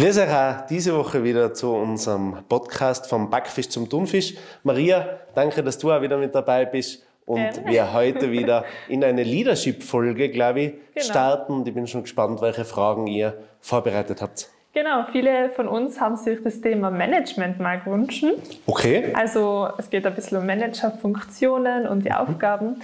Grüße auch diese Woche wieder zu unserem Podcast vom Backfisch zum Thunfisch. Maria, danke, dass du auch wieder mit dabei bist und Gerne. wir heute wieder in eine Leadership-Folge, glaube ich, genau. starten. Und ich bin schon gespannt, welche Fragen ihr vorbereitet habt. Genau, viele von uns haben sich das Thema Management mal gewünscht. Okay. Also es geht ein bisschen um Managerfunktionen und die Aufgaben.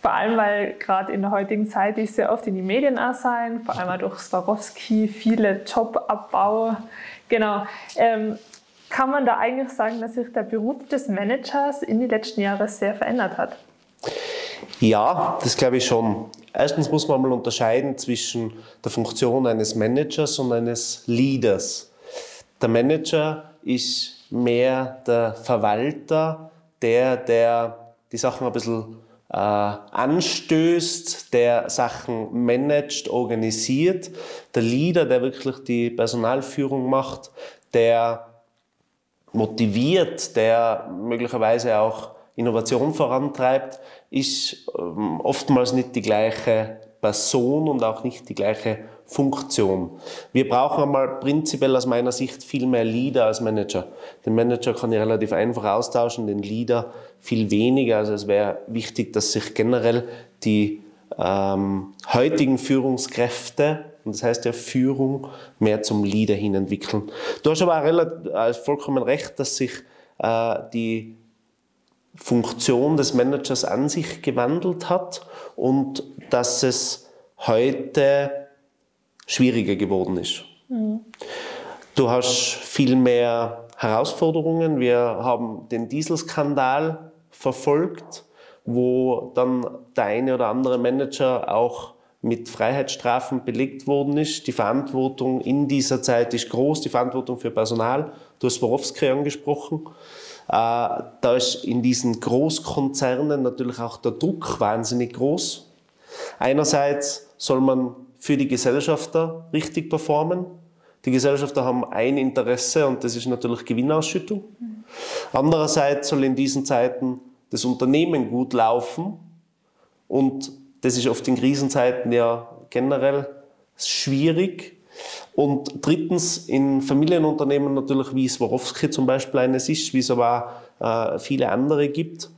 Vor allem, weil gerade in der heutigen Zeit ist sehr oft in die Medien auch sein, vor allem auch durch Swarovski, viele Jobabbau. Genau. Ähm, kann man da eigentlich sagen, dass sich der Beruf des Managers in den letzten Jahren sehr verändert hat? Ja, das glaube ich schon. Erstens muss man mal unterscheiden zwischen der Funktion eines Managers und eines Leaders. Der Manager ist mehr der Verwalter, der, der die Sachen ein bisschen äh, anstößt, der Sachen managt, organisiert, der Leader, der wirklich die Personalführung macht, der motiviert, der möglicherweise auch Innovation vorantreibt, ist ähm, oftmals nicht die gleiche Person und auch nicht die gleiche Funktion. Wir brauchen einmal prinzipiell aus meiner Sicht viel mehr Leader als Manager. Den Manager kann ich relativ einfach austauschen, den Leader viel weniger. Also es wäre wichtig, dass sich generell die ähm, heutigen Führungskräfte, und das heißt ja Führung, mehr zum Leader hin entwickeln. Du hast aber auch relativ, äh, vollkommen recht, dass sich äh, die Funktion des Managers an sich gewandelt hat und dass es heute schwieriger geworden ist. Mhm. Du hast viel mehr Herausforderungen. Wir haben den Dieselskandal verfolgt, wo dann der eine oder andere Manager auch mit Freiheitsstrafen belegt worden ist. Die Verantwortung in dieser Zeit ist groß, die Verantwortung für Personal. Du hast Borowski angesprochen. Äh, da ist in diesen Großkonzernen natürlich auch der Druck wahnsinnig groß. Einerseits soll man für die Gesellschafter richtig performen. Die Gesellschafter haben ein Interesse und das ist natürlich Gewinnausschüttung. Andererseits soll in diesen Zeiten das Unternehmen gut laufen und das ist oft in Krisenzeiten ja generell schwierig. Und drittens in Familienunternehmen natürlich, wie Swarovski zum Beispiel eines ist, wie es aber auch äh, viele andere gibt,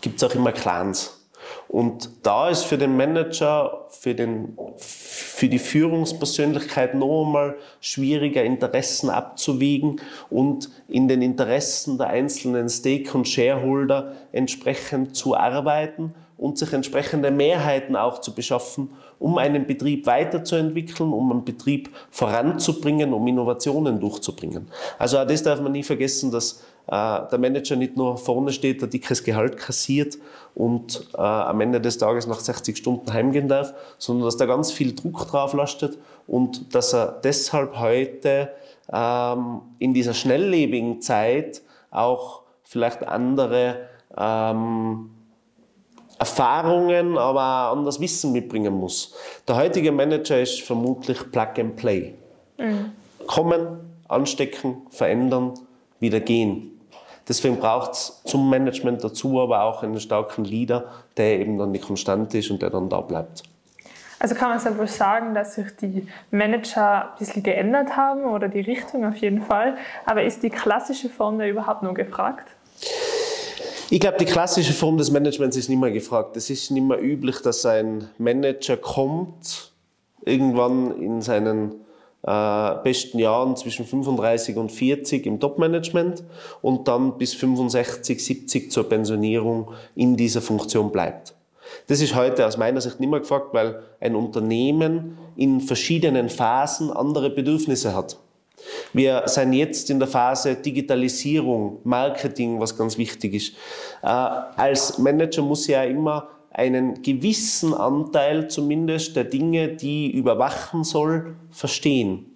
gibt es auch immer Clans. Und da ist für den Manager, für, den, für die Führungspersönlichkeit noch einmal schwieriger, Interessen abzuwiegen und in den Interessen der einzelnen Stake- und Shareholder entsprechend zu arbeiten und sich entsprechende Mehrheiten auch zu beschaffen, um einen Betrieb weiterzuentwickeln, um einen Betrieb voranzubringen, um Innovationen durchzubringen. Also auch das darf man nie vergessen, dass der Manager nicht nur vorne steht, ein dickes Gehalt kassiert und äh, am Ende des Tages nach 60 Stunden heimgehen darf, sondern dass da ganz viel Druck drauf lastet und dass er deshalb heute ähm, in dieser schnelllebigen Zeit auch vielleicht andere ähm, Erfahrungen, aber auch anderes Wissen mitbringen muss. Der heutige Manager ist vermutlich Plug and Play. Mhm. Kommen, anstecken, verändern, wieder gehen. Deswegen braucht es zum Management dazu aber auch einen starken Leader, der eben dann die Konstante ist und der dann da bleibt. Also kann man es wohl sagen, dass sich die Manager ein bisschen geändert haben oder die Richtung auf jeden Fall. Aber ist die klassische Form da überhaupt nur gefragt? Ich glaube, die klassische Form des Managements ist nicht mehr gefragt. Es ist nicht mehr üblich, dass ein Manager kommt, irgendwann in seinen besten Jahren zwischen 35 und 40 im Top-Management und dann bis 65, 70 zur Pensionierung in dieser Funktion bleibt. Das ist heute aus meiner Sicht nicht mehr gefragt, weil ein Unternehmen in verschiedenen Phasen andere Bedürfnisse hat. Wir sind jetzt in der Phase Digitalisierung, Marketing, was ganz wichtig ist. Äh, als Manager muss ich ja immer einen gewissen Anteil zumindest der Dinge, die überwachen soll, verstehen.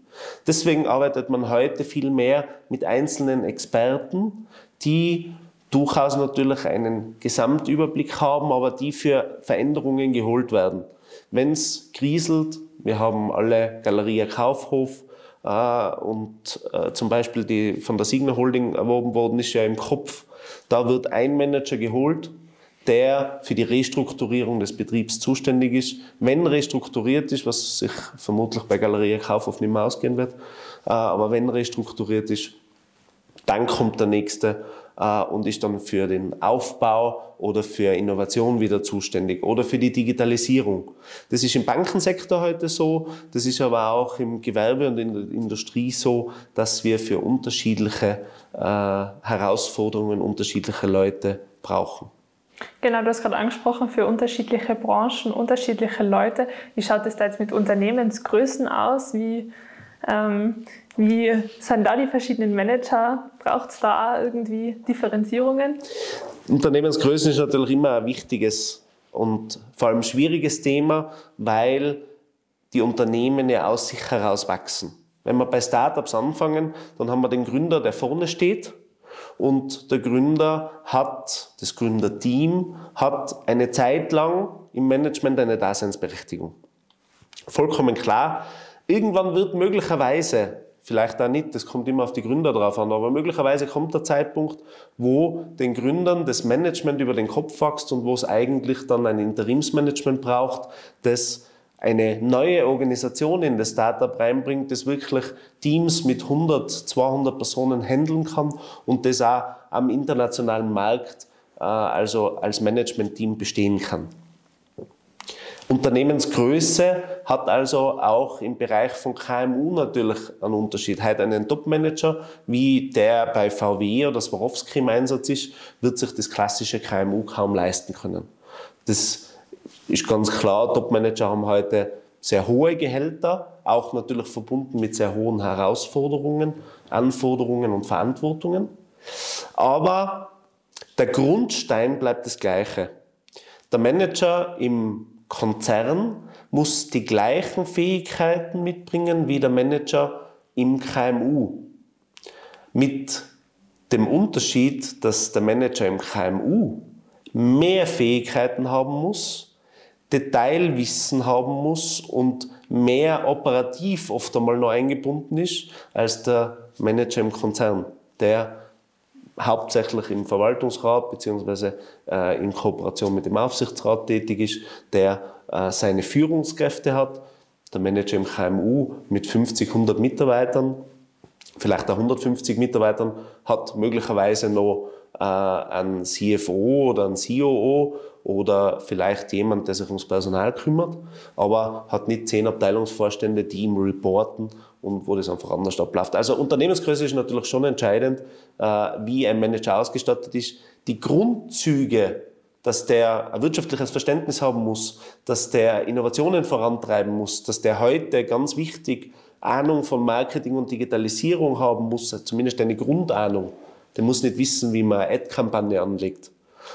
Deswegen arbeitet man heute viel mehr mit einzelnen Experten, die durchaus natürlich einen Gesamtüberblick haben, aber die für Veränderungen geholt werden. Wenn es kriselt, wir haben alle Galeria Kaufhof, äh, und äh, zum Beispiel die von der Signa Holding erworben worden ist ja im Kopf. Da wird ein Manager geholt, der für die Restrukturierung des Betriebs zuständig ist. Wenn restrukturiert ist, was sich vermutlich bei Galerie Kaufhof nicht mehr ausgehen wird, äh, aber wenn restrukturiert ist, dann kommt der nächste äh, und ist dann für den Aufbau oder für Innovation wieder zuständig oder für die Digitalisierung. Das ist im Bankensektor heute so, das ist aber auch im Gewerbe und in der Industrie so, dass wir für unterschiedliche äh, Herausforderungen unterschiedliche Leute brauchen. Genau, du hast gerade angesprochen, für unterschiedliche Branchen, unterschiedliche Leute. Wie schaut es da jetzt mit Unternehmensgrößen aus? Wie, ähm, wie sind da die verschiedenen Manager? Braucht es da irgendwie Differenzierungen? Unternehmensgrößen ist natürlich immer ein wichtiges und vor allem schwieriges Thema, weil die Unternehmen ja aus sich heraus wachsen. Wenn wir bei Startups anfangen, dann haben wir den Gründer, der vorne steht und der Gründer hat, das Gründerteam hat eine Zeit lang im Management eine Daseinsberechtigung. Vollkommen klar. Irgendwann wird möglicherweise, vielleicht auch nicht, das kommt immer auf die Gründer drauf an, aber möglicherweise kommt der Zeitpunkt, wo den Gründern das Management über den Kopf wächst und wo es eigentlich dann ein Interimsmanagement braucht, das eine neue Organisation in das Startup reinbringt, das wirklich Teams mit 100, 200 Personen handeln kann und das auch am internationalen Markt, äh, also als Management-Team bestehen kann. Unternehmensgröße hat also auch im Bereich von KMU natürlich einen Unterschied. Heute einen Top-Manager, wie der bei VW oder Swarovski im Einsatz ist, wird sich das klassische KMU kaum leisten können. Das ist ganz klar, Top-Manager haben heute sehr hohe Gehälter, auch natürlich verbunden mit sehr hohen Herausforderungen, Anforderungen und Verantwortungen. Aber der Grundstein bleibt das gleiche. Der Manager im Konzern muss die gleichen Fähigkeiten mitbringen wie der Manager im KMU. Mit dem Unterschied, dass der Manager im KMU mehr Fähigkeiten haben muss, Detailwissen haben muss und mehr operativ oft einmal noch eingebunden ist als der Manager im Konzern, der hauptsächlich im Verwaltungsrat bzw. Äh, in Kooperation mit dem Aufsichtsrat tätig ist, der äh, seine Führungskräfte hat. Der Manager im KMU mit 50, 100 Mitarbeitern, vielleicht auch 150 Mitarbeitern, hat möglicherweise noch äh, einen CFO oder einen COO oder vielleicht jemand, der sich ums Personal kümmert, aber hat nicht zehn Abteilungsvorstände, die ihm reporten und wo das einfach anders abläuft. Also Unternehmensgröße ist natürlich schon entscheidend, äh, wie ein Manager ausgestattet ist. Die Grundzüge, dass der ein wirtschaftliches Verständnis haben muss, dass der Innovationen vorantreiben muss, dass der heute ganz wichtig Ahnung von Marketing und Digitalisierung haben muss, zumindest eine Grundahnung. Der muss nicht wissen, wie man eine Ad-Kampagne anlegt.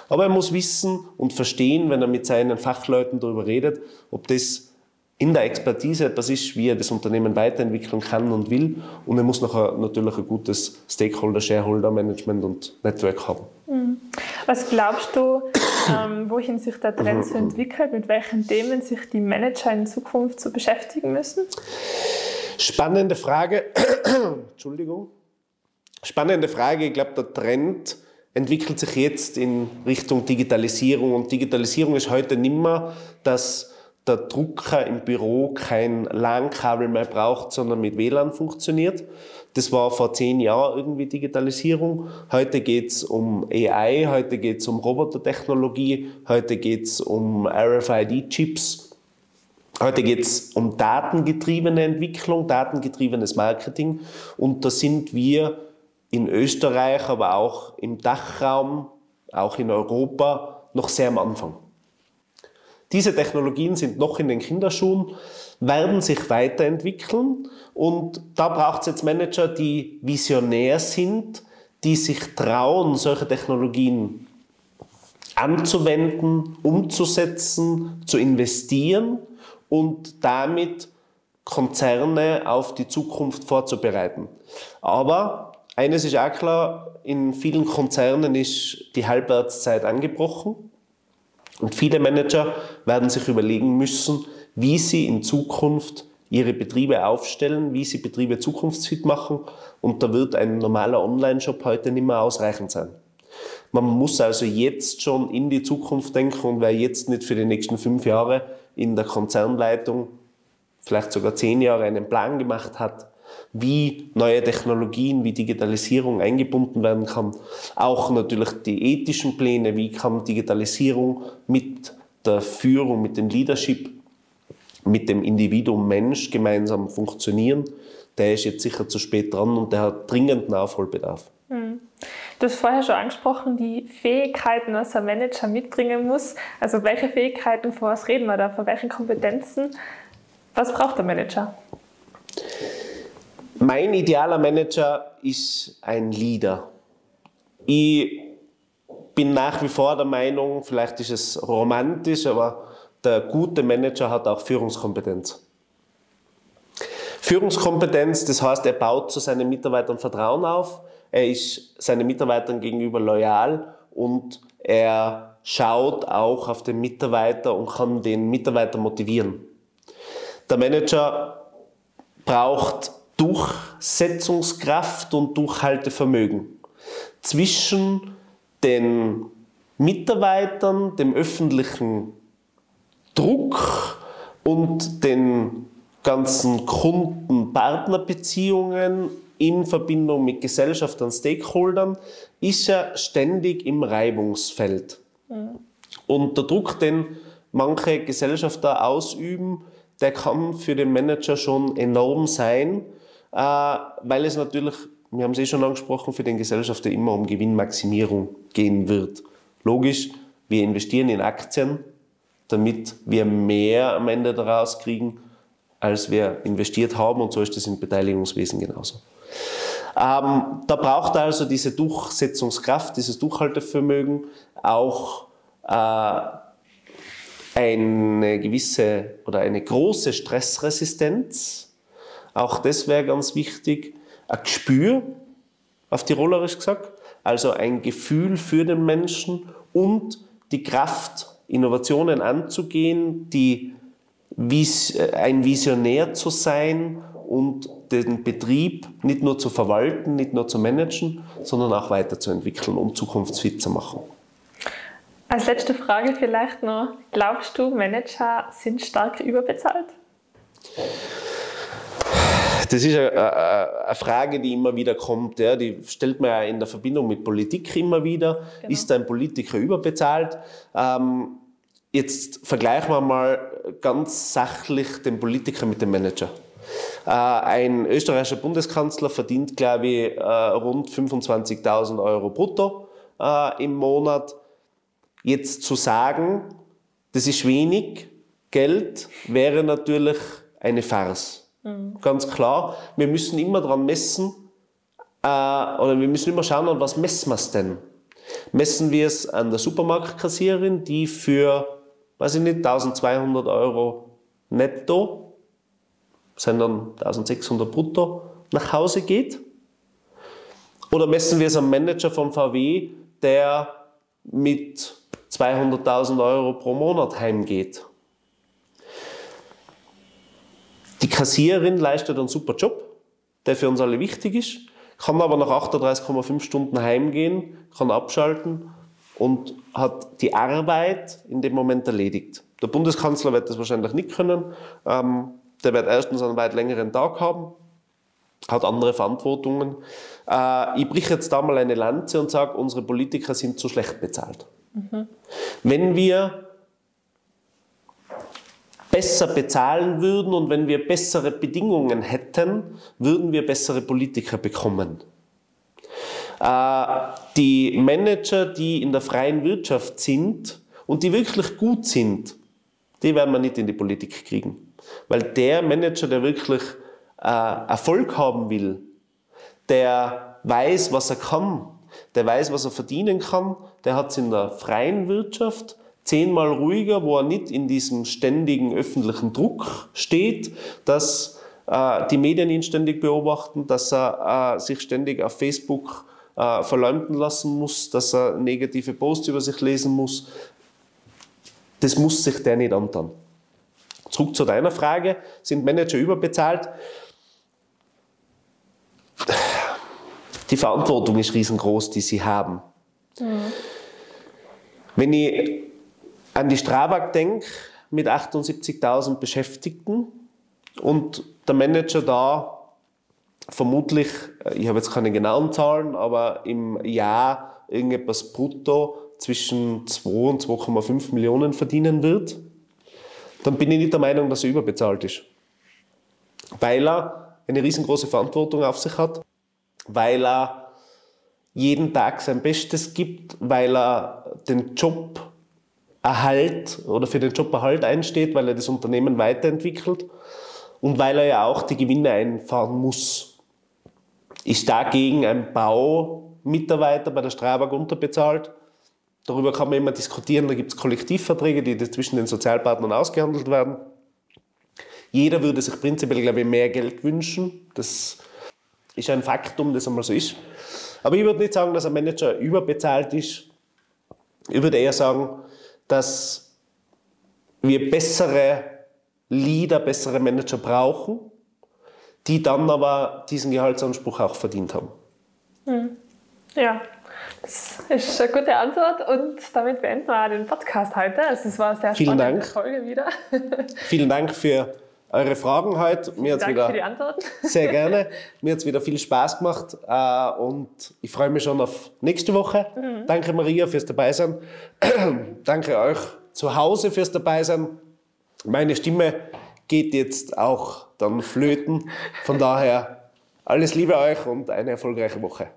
Aber er muss wissen und verstehen, wenn er mit seinen Fachleuten darüber redet, ob das in der Expertise etwas ist, wie er das Unternehmen weiterentwickeln kann und will. Und er muss nachher natürlich ein gutes Stakeholder, Shareholder Management und Network haben. Mhm. Was glaubst du, ähm, wohin sich der Trend so entwickelt, mit welchen Themen sich die Manager in Zukunft so beschäftigen müssen? Spannende Frage. Entschuldigung. Spannende Frage. Ich glaube, der Trend entwickelt sich jetzt in Richtung Digitalisierung. Und Digitalisierung ist heute nimmer, dass der Drucker im Büro kein LAN-Kabel mehr braucht, sondern mit WLAN funktioniert. Das war vor zehn Jahren irgendwie Digitalisierung. Heute geht's um AI, heute geht's um Robotertechnologie, heute geht's um RFID-Chips. Heute geht's um datengetriebene Entwicklung, datengetriebenes Marketing. Und da sind wir in Österreich, aber auch im Dachraum, auch in Europa noch sehr am Anfang. Diese Technologien sind noch in den Kinderschuhen, werden sich weiterentwickeln und da braucht es jetzt Manager, die visionär sind, die sich trauen, solche Technologien anzuwenden, umzusetzen, zu investieren und damit Konzerne auf die Zukunft vorzubereiten. Aber eines ist auch klar, in vielen Konzernen ist die Halbwertszeit angebrochen und viele Manager werden sich überlegen müssen, wie sie in Zukunft ihre Betriebe aufstellen, wie sie Betriebe zukunftsfit machen und da wird ein normaler Online-Shop heute nicht mehr ausreichend sein. Man muss also jetzt schon in die Zukunft denken und wer jetzt nicht für die nächsten fünf Jahre in der Konzernleitung, vielleicht sogar zehn Jahre einen Plan gemacht hat, wie neue Technologien, wie Digitalisierung eingebunden werden kann. Auch natürlich die ethischen Pläne, wie kann Digitalisierung mit der Führung, mit dem Leadership, mit dem Individuum Mensch gemeinsam funktionieren. Der ist jetzt sicher zu spät dran und der hat dringend Nachholbedarf. Mhm. Du hast vorher schon angesprochen, die Fähigkeiten, was ein Manager mitbringen muss. Also welche Fähigkeiten, vor was reden wir da, vor welchen Kompetenzen? Was braucht der Manager? Mein idealer Manager ist ein Leader. Ich bin nach wie vor der Meinung, vielleicht ist es romantisch, aber der gute Manager hat auch Führungskompetenz. Führungskompetenz, das heißt, er baut zu seinen Mitarbeitern Vertrauen auf, er ist seinen Mitarbeitern gegenüber loyal und er schaut auch auf den Mitarbeiter und kann den Mitarbeiter motivieren. Der Manager braucht Durchsetzungskraft und Durchhaltevermögen zwischen den Mitarbeitern, dem öffentlichen Druck und den ganzen Kunden-Partner-Beziehungen in Verbindung mit Gesellschaft und Stakeholdern ist er ständig im Reibungsfeld. Mhm. Und der Druck, den manche Gesellschafter ausüben, der kann für den Manager schon enorm sein, weil es natürlich, wir haben es eh schon angesprochen, für den Gesellschafter immer um Gewinnmaximierung gehen wird. Logisch, wir investieren in Aktien, damit wir mehr am Ende daraus kriegen, als wir investiert haben und so ist das im Beteiligungswesen genauso. Ähm, da braucht also diese Durchsetzungskraft, dieses Durchhaltevermögen, auch äh, eine gewisse oder eine große Stressresistenz. Auch das wäre ganz wichtig. Ein Gespür, auf Tirolerisch gesagt, also ein Gefühl für den Menschen und die Kraft, Innovationen anzugehen, die, ein Visionär zu sein und den Betrieb nicht nur zu verwalten, nicht nur zu managen, sondern auch weiterzuentwickeln, um zukunftsfit zu machen. Als letzte Frage vielleicht noch, glaubst du, Manager sind stark überbezahlt? Das ist eine, Frage, die immer wieder kommt. Ja. Die stellt man ja in der Verbindung mit Politik immer wieder. Genau. Ist ein Politiker überbezahlt? Ähm, jetzt vergleichen wir mal ganz sachlich den Politiker mit dem Manager. Äh, ein österreichischer Bundeskanzler verdient, glaube ich, äh, rund 25.000 Euro brutto äh, im Monat. Jetzt zu sagen, das ist wenig Geld, wäre natürlich eine Farce. Mhm. Ganz klar. Wir müssen immer dran messen, oder wir müssen immer schauen, an was messen wir es denn? Messen wir es an der Supermarktkassierin, die für, weiß ich nicht, 1200 Euro netto sondern 1600 brutto nach Hause geht? Oder messen wir es am Manager vom VW, der mit 200.000 Euro pro Monat heimgeht? Die Kassiererin leistet einen super Job, der für uns alle wichtig ist, kann aber nach 38,5 Stunden heimgehen, kann abschalten und hat die Arbeit in dem Moment erledigt. Der Bundeskanzler wird das wahrscheinlich nicht können. Ähm, der wird erstens einen weit längeren Tag haben, hat andere Verantwortungen. Äh, ich brich jetzt da mal eine Lanze und sage, unsere Politiker sind zu schlecht bezahlt. Mhm. Wenn wir besser bezahlen würden und wenn wir bessere Bedingungen hätten, würden wir bessere Politiker bekommen. Äh, die Manager, die in der freien Wirtschaft sind und die wirklich gut sind, die werden wir nicht in die Politik kriegen. Weil der Manager, der wirklich äh, Erfolg haben will, der weiß, was er kann, der weiß, was er verdienen kann, der hat es in der freien Wirtschaft zehnmal ruhiger, wo er nicht in diesem ständigen öffentlichen Druck steht, dass äh, die Medien ihn ständig beobachten, dass er äh, sich ständig auf Facebook äh, verleumden lassen muss, dass er negative Posts über sich lesen muss. Das muss sich der nicht antun. Zurück zu deiner Frage, sind Manager überbezahlt? Die Verantwortung ist riesengroß, die sie haben. Mhm. Wenn ich an die Strabag denke, mit 78.000 Beschäftigten und der Manager da vermutlich, äh, ich habe jetzt keine genauen Zahlen, aber im Jahr irgendetwas brutto zwischen 2 und 2,5 Millionen verdienen wird, dann bin ich nicht der Meinung, dass er überbezahlt ist. Weil er eine riesengroße Verantwortung auf sich hat, weil er jeden Tag sein Bestes gibt, weil er den Job Erhalt oder für den Joberhalt einsteht, weil er das Unternehmen weiterentwickelt und weil er ja auch die Gewinne einfahren muss. Ist dagegen ein Baumitarbeiter bei der Strabag unterbezahlt? Darüber kann man immer diskutieren. Da gibt es Kollektivverträge, die zwischen den Sozialpartnern ausgehandelt werden. Jeder würde sich prinzipiell, glaube ich, mehr Geld wünschen. Das ist ein Faktum, das einmal so ist. Aber ich würde nicht sagen, dass ein Manager überbezahlt ist. Ich würde eher sagen, dass wir bessere Leader, bessere Manager brauchen, die dann aber diesen Gehaltsanspruch auch verdient haben. Hm. Ja, das ist eine gute Antwort und damit beenden wir den Podcast heute. Also es war eine sehr Vielen spannende Dank. Folge wieder. Vielen Dank für eure Fragen heute. Mir Danke wieder für die Antworten. Sehr gerne. Mir hat es wieder viel Spaß gemacht äh, und ich freue mich schon auf nächste Woche. Danke Maria fürs Dabeisein. Danke euch zu Hause fürs Dabeisein. Meine Stimme geht jetzt auch dann flöten. Von daher alles Liebe euch und eine erfolgreiche Woche.